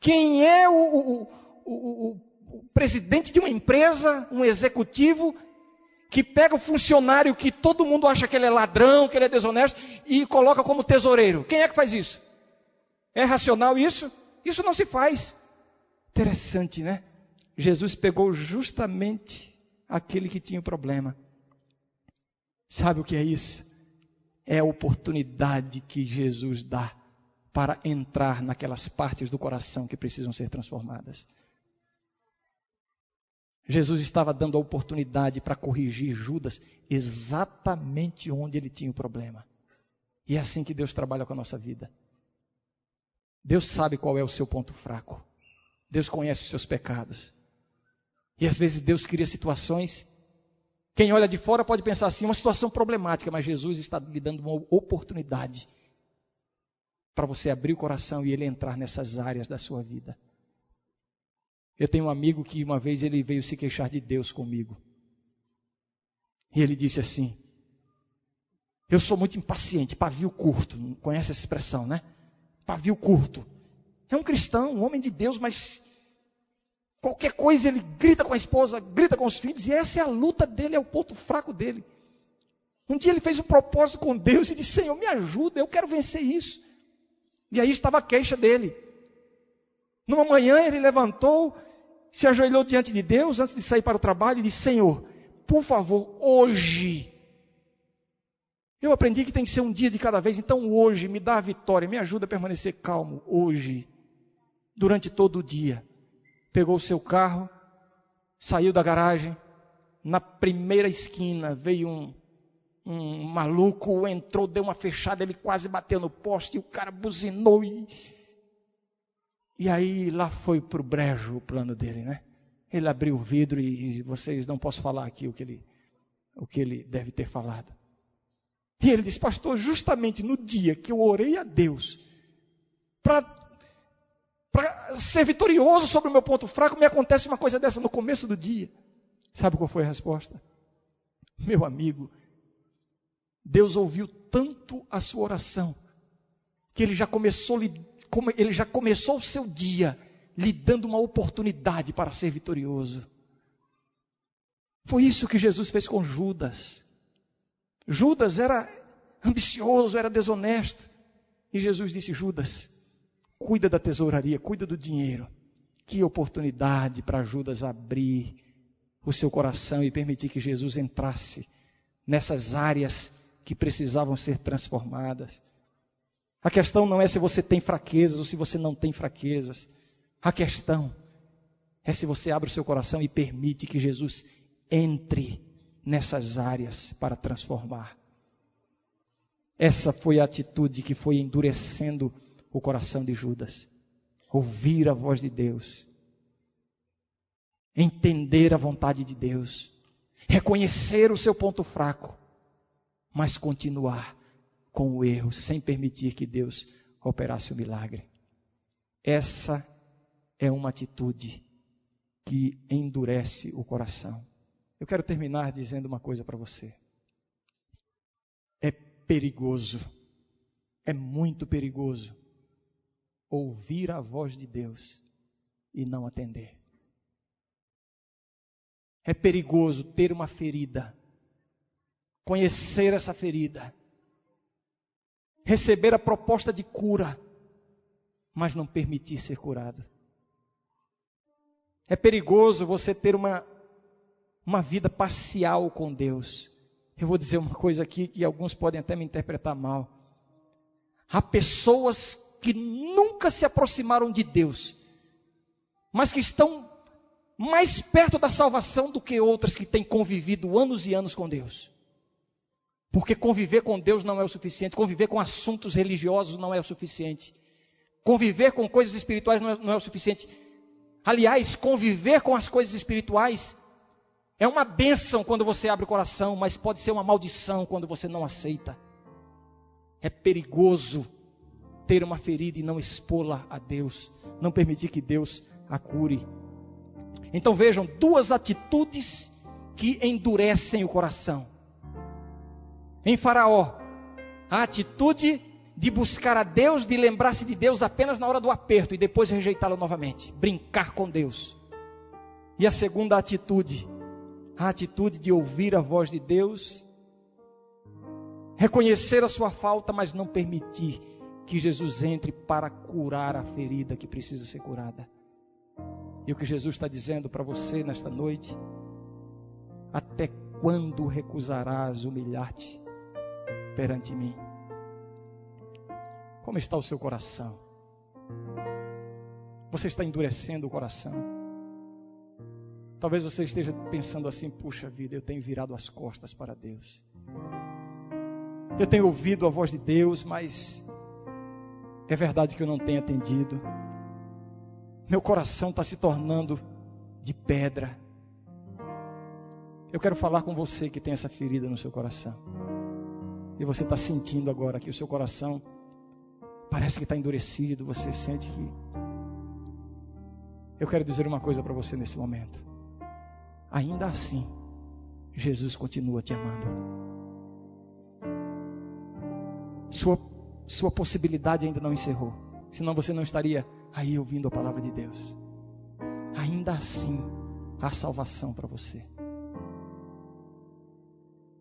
Quem é o, o, o, o presidente de uma empresa, um executivo, que pega o funcionário que todo mundo acha que ele é ladrão, que ele é desonesto, e coloca como tesoureiro. Quem é que faz isso? É racional isso? Isso não se faz. Interessante, né? Jesus pegou justamente aquele que tinha o problema. Sabe o que é isso? É a oportunidade que Jesus dá para entrar naquelas partes do coração que precisam ser transformadas. Jesus estava dando a oportunidade para corrigir Judas exatamente onde ele tinha o problema. E é assim que Deus trabalha com a nossa vida. Deus sabe qual é o seu ponto fraco. Deus conhece os seus pecados. E às vezes Deus cria situações. Quem olha de fora pode pensar assim, uma situação problemática, mas Jesus está lhe dando uma oportunidade para você abrir o coração e ele entrar nessas áreas da sua vida. Eu tenho um amigo que uma vez ele veio se queixar de Deus comigo. E ele disse assim: Eu sou muito impaciente, pavio curto. Conhece essa expressão, né? Pavio curto. É um cristão, um homem de Deus, mas qualquer coisa ele grita com a esposa, grita com os filhos, e essa é a luta dele, é o ponto fraco dele. Um dia ele fez um propósito com Deus e disse: Senhor, me ajuda, eu quero vencer isso. E aí estava a queixa dele. Numa manhã ele levantou se ajoelhou diante de Deus antes de sair para o trabalho e disse: Senhor, por favor, hoje. Eu aprendi que tem que ser um dia de cada vez, então hoje me dá a vitória, me ajuda a permanecer calmo hoje, durante todo o dia. Pegou o seu carro, saiu da garagem, na primeira esquina veio um, um maluco, entrou, deu uma fechada, ele quase bateu no poste, e o cara buzinou e e aí lá foi para o brejo o plano dele, né? Ele abriu o vidro e, e vocês não posso falar aqui o que ele, o que ele deve ter falado. E ele disse, pastor, justamente no dia que eu orei a Deus para ser vitorioso sobre o meu ponto fraco, me acontece uma coisa dessa no começo do dia. Sabe qual foi a resposta? Meu amigo, Deus ouviu tanto a sua oração que ele já começou ele já começou o seu dia lhe dando uma oportunidade para ser vitorioso. Foi isso que Jesus fez com Judas. Judas era ambicioso, era desonesto. E Jesus disse: Judas, cuida da tesouraria, cuida do dinheiro. Que oportunidade para Judas abrir o seu coração e permitir que Jesus entrasse nessas áreas que precisavam ser transformadas. A questão não é se você tem fraquezas ou se você não tem fraquezas. A questão é se você abre o seu coração e permite que Jesus entre nessas áreas para transformar. Essa foi a atitude que foi endurecendo o coração de Judas. Ouvir a voz de Deus, entender a vontade de Deus, reconhecer o seu ponto fraco, mas continuar com o erro, sem permitir que Deus operasse o milagre. Essa é uma atitude que endurece o coração. Eu quero terminar dizendo uma coisa para você. É perigoso, é muito perigoso ouvir a voz de Deus e não atender. É perigoso ter uma ferida, conhecer essa ferida, receber a proposta de cura, mas não permitir ser curado. É perigoso você ter uma, uma vida parcial com Deus. Eu vou dizer uma coisa aqui que alguns podem até me interpretar mal. Há pessoas que nunca se aproximaram de Deus, mas que estão mais perto da salvação do que outras que têm convivido anos e anos com Deus. Porque conviver com Deus não é o suficiente, conviver com assuntos religiosos não é o suficiente, conviver com coisas espirituais não é, não é o suficiente. Aliás, conviver com as coisas espirituais é uma bênção quando você abre o coração, mas pode ser uma maldição quando você não aceita. É perigoso ter uma ferida e não expô-la a Deus, não permitir que Deus a cure. Então vejam duas atitudes que endurecem o coração. Em Faraó, a atitude de buscar a Deus, de lembrar-se de Deus apenas na hora do aperto e depois rejeitá-lo novamente, brincar com Deus. E a segunda atitude, a atitude de ouvir a voz de Deus, reconhecer a sua falta, mas não permitir que Jesus entre para curar a ferida que precisa ser curada. E o que Jesus está dizendo para você nesta noite, até quando recusarás humilhar-te perante mim? Como está o seu coração? Você está endurecendo o coração? Talvez você esteja pensando assim: puxa vida, eu tenho virado as costas para Deus. Eu tenho ouvido a voz de Deus, mas é verdade que eu não tenho atendido. Meu coração está se tornando de pedra. Eu quero falar com você que tem essa ferida no seu coração. E você está sentindo agora que o seu coração Parece que está endurecido, você sente que. Eu quero dizer uma coisa para você nesse momento. Ainda assim, Jesus continua te amando. Sua, sua possibilidade ainda não encerrou. Senão você não estaria aí ouvindo a palavra de Deus. Ainda assim, há salvação para você.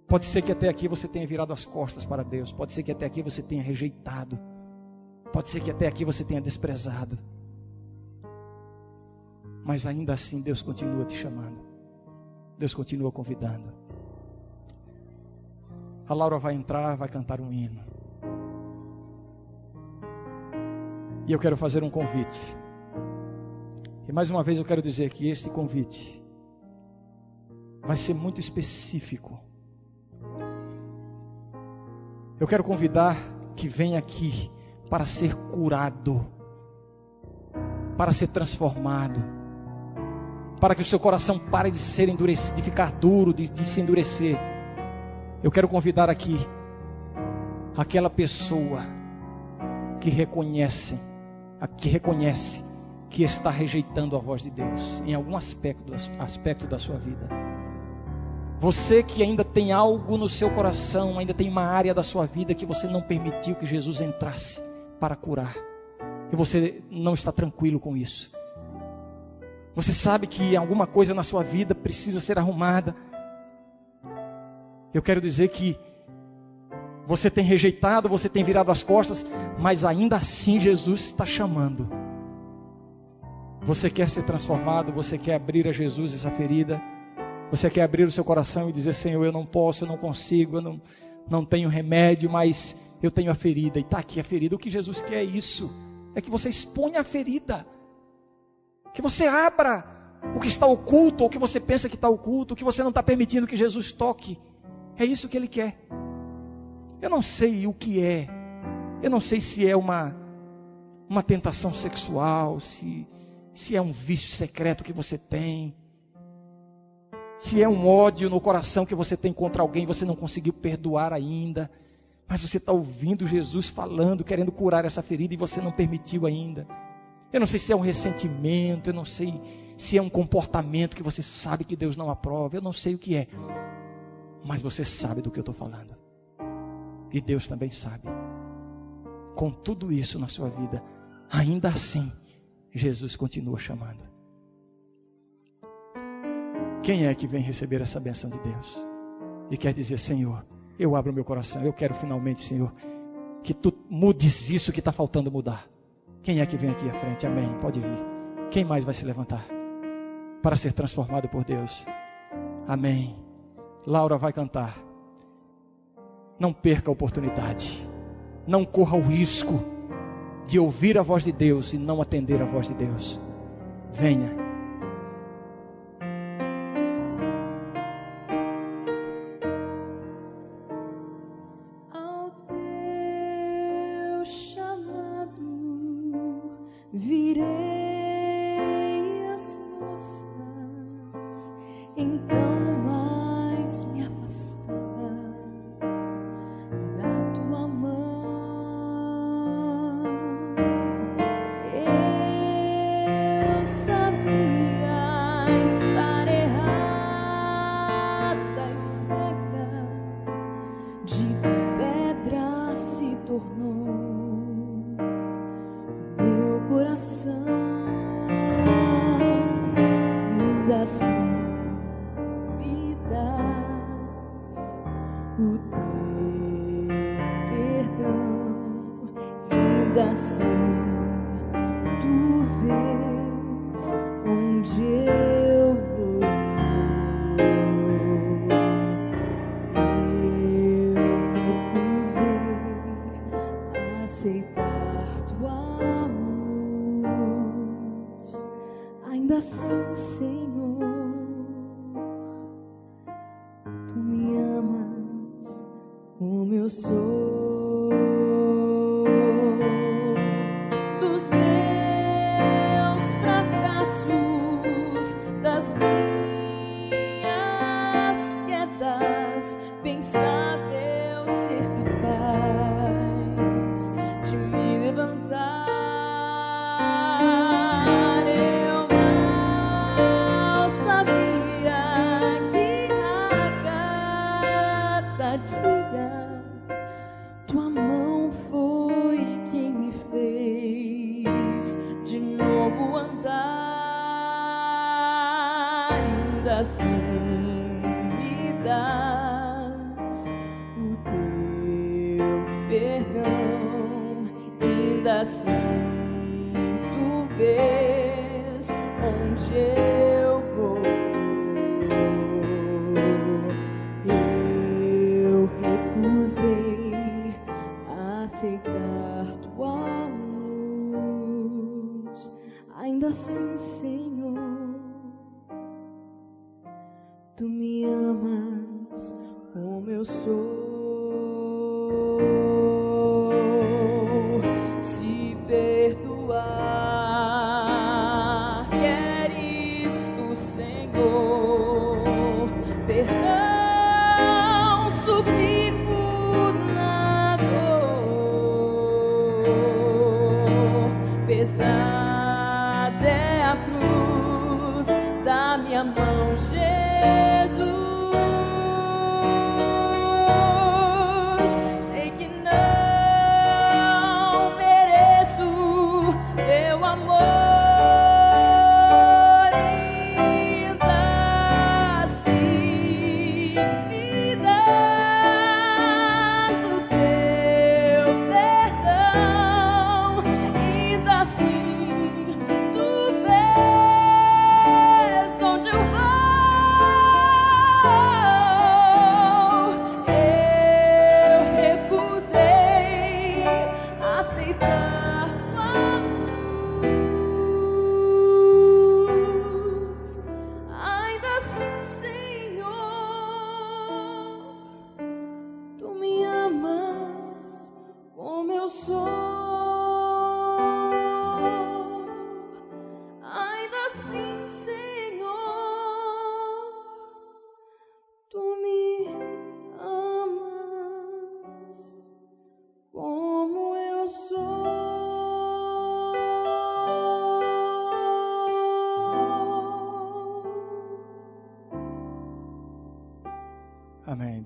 Pode ser que até aqui você tenha virado as costas para Deus. Pode ser que até aqui você tenha rejeitado Pode ser que até aqui você tenha desprezado. Mas ainda assim Deus continua te chamando. Deus continua convidando. A Laura vai entrar, vai cantar um hino. E eu quero fazer um convite. E mais uma vez eu quero dizer que este convite vai ser muito específico. Eu quero convidar que venha aqui para ser curado, para ser transformado, para que o seu coração pare de ser endurecido, de ficar duro, de, de se endurecer. Eu quero convidar aqui aquela pessoa que reconhece, que reconhece que está rejeitando a voz de Deus em algum aspecto, aspecto da sua vida. Você que ainda tem algo no seu coração, ainda tem uma área da sua vida que você não permitiu que Jesus entrasse para curar. E você não está tranquilo com isso. Você sabe que alguma coisa na sua vida precisa ser arrumada. Eu quero dizer que você tem rejeitado, você tem virado as costas, mas ainda assim Jesus está chamando. Você quer ser transformado, você quer abrir a Jesus essa ferida, você quer abrir o seu coração e dizer: Senhor, eu não posso, eu não consigo, eu não, não tenho remédio, mas eu tenho a ferida, e está aqui a ferida. O que Jesus quer é isso: é que você exponha a ferida, que você abra o que está oculto, ou o que você pensa que está oculto, o que você não está permitindo que Jesus toque. É isso que Ele quer. Eu não sei o que é. Eu não sei se é uma, uma tentação sexual, se, se é um vício secreto que você tem, se é um ódio no coração que você tem contra alguém você não conseguiu perdoar ainda, mas você está ouvindo Jesus falando, querendo curar essa ferida e você não permitiu ainda. Eu não sei se é um ressentimento, eu não sei se é um comportamento que você sabe que Deus não aprova, eu não sei o que é, mas você sabe do que eu estou falando. E Deus também sabe. Com tudo isso na sua vida, ainda assim, Jesus continua chamando. Quem é que vem receber essa benção de Deus? E quer dizer, Senhor, eu abro meu coração, eu quero finalmente, Senhor, que tu mudes isso que está faltando mudar. Quem é que vem aqui à frente? Amém. Pode vir. Quem mais vai se levantar para ser transformado por Deus? Amém. Laura vai cantar. Não perca a oportunidade. Não corra o risco de ouvir a voz de Deus e não atender a voz de Deus. Venha.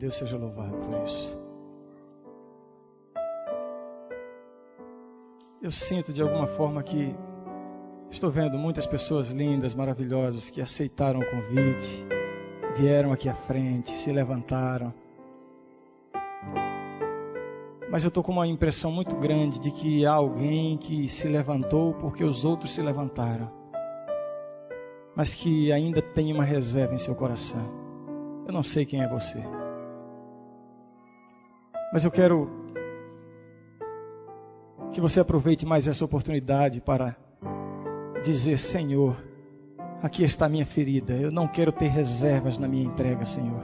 Deus seja louvado por isso. Eu sinto de alguma forma que estou vendo muitas pessoas lindas, maravilhosas que aceitaram o convite, vieram aqui à frente, se levantaram. Mas eu estou com uma impressão muito grande de que há alguém que se levantou porque os outros se levantaram, mas que ainda tem uma reserva em seu coração. Eu não sei quem é você, mas eu quero que você aproveite mais essa oportunidade para dizer: Senhor, aqui está a minha ferida. Eu não quero ter reservas na minha entrega, Senhor.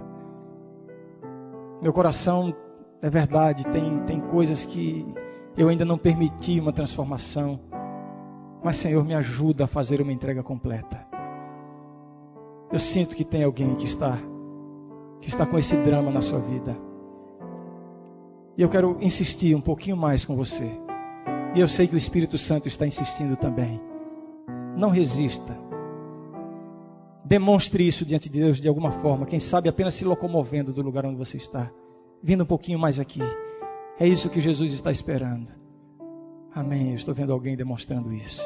Meu coração, é verdade, tem, tem coisas que eu ainda não permiti uma transformação. Mas, Senhor, me ajuda a fazer uma entrega completa. Eu sinto que tem alguém que está que está com esse drama na sua vida. E eu quero insistir um pouquinho mais com você. E eu sei que o Espírito Santo está insistindo também. Não resista. Demonstre isso diante de Deus de alguma forma. Quem sabe apenas se locomovendo do lugar onde você está. Vindo um pouquinho mais aqui. É isso que Jesus está esperando. Amém. Eu estou vendo alguém demonstrando isso.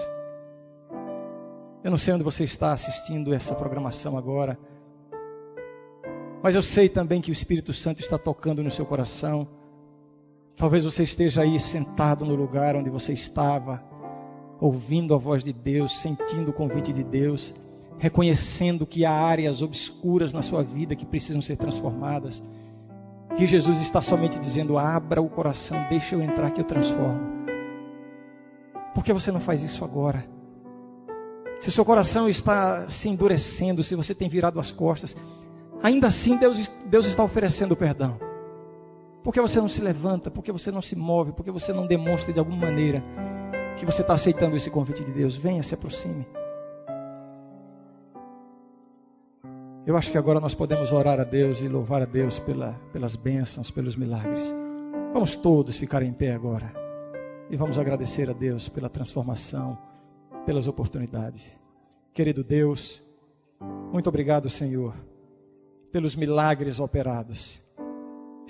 Eu não sei onde você está assistindo essa programação agora. Mas eu sei também que o Espírito Santo está tocando no seu coração Talvez você esteja aí sentado no lugar onde você estava, ouvindo a voz de Deus, sentindo o convite de Deus, reconhecendo que há áreas obscuras na sua vida que precisam ser transformadas. Que Jesus está somente dizendo: abra o coração, deixa eu entrar que eu transformo. Por que você não faz isso agora? Se seu coração está se endurecendo, se você tem virado as costas, ainda assim Deus, Deus está oferecendo perdão. Por que você não se levanta? Por que você não se move? Por que você não demonstra de alguma maneira que você está aceitando esse convite de Deus? Venha, se aproxime. Eu acho que agora nós podemos orar a Deus e louvar a Deus pela, pelas bênçãos, pelos milagres. Vamos todos ficar em pé agora e vamos agradecer a Deus pela transformação, pelas oportunidades. Querido Deus, muito obrigado, Senhor, pelos milagres operados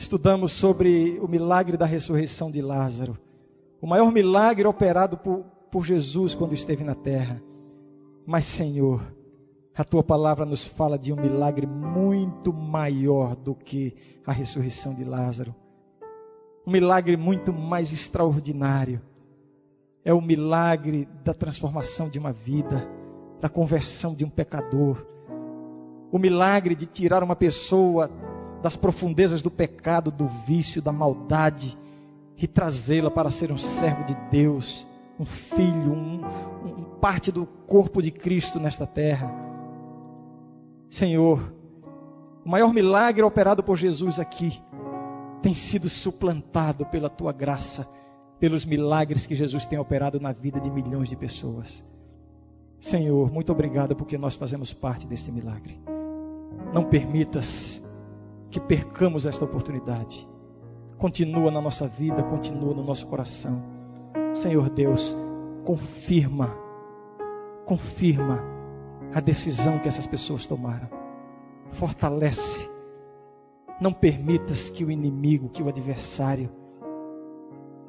estudamos sobre o milagre da ressurreição de Lázaro, o maior milagre operado por, por Jesus quando esteve na terra. Mas, Senhor, a tua palavra nos fala de um milagre muito maior do que a ressurreição de Lázaro. Um milagre muito mais extraordinário. É o milagre da transformação de uma vida, da conversão de um pecador. O milagre de tirar uma pessoa das profundezas do pecado, do vício, da maldade e trazê-la para ser um servo de Deus, um filho, um, um, parte do corpo de Cristo nesta terra. Senhor, o maior milagre operado por Jesus aqui tem sido suplantado pela tua graça, pelos milagres que Jesus tem operado na vida de milhões de pessoas. Senhor, muito obrigado porque nós fazemos parte deste milagre. Não permitas que percamos esta oportunidade. Continua na nossa vida, continua no nosso coração. Senhor Deus, confirma, confirma a decisão que essas pessoas tomaram. Fortalece. Não permitas que o inimigo, que o adversário,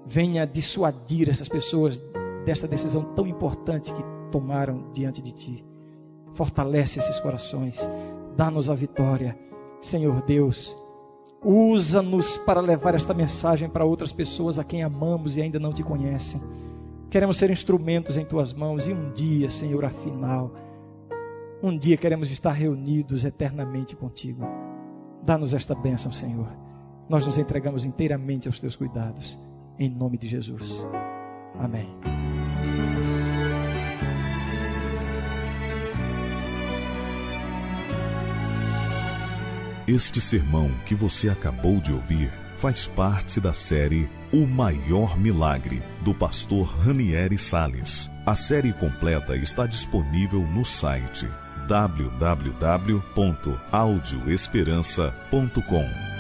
venha dissuadir essas pessoas desta decisão tão importante que tomaram diante de ti. Fortalece esses corações, dá-nos a vitória Senhor Deus, usa-nos para levar esta mensagem para outras pessoas a quem amamos e ainda não te conhecem. Queremos ser instrumentos em tuas mãos e um dia, Senhor, afinal, um dia queremos estar reunidos eternamente contigo. Dá-nos esta bênção, Senhor. Nós nos entregamos inteiramente aos teus cuidados. Em nome de Jesus. Amém. Este sermão que você acabou de ouvir faz parte da série O Maior Milagre, do pastor Ranieri Sales. A série completa está disponível no site www.audioesperança.com.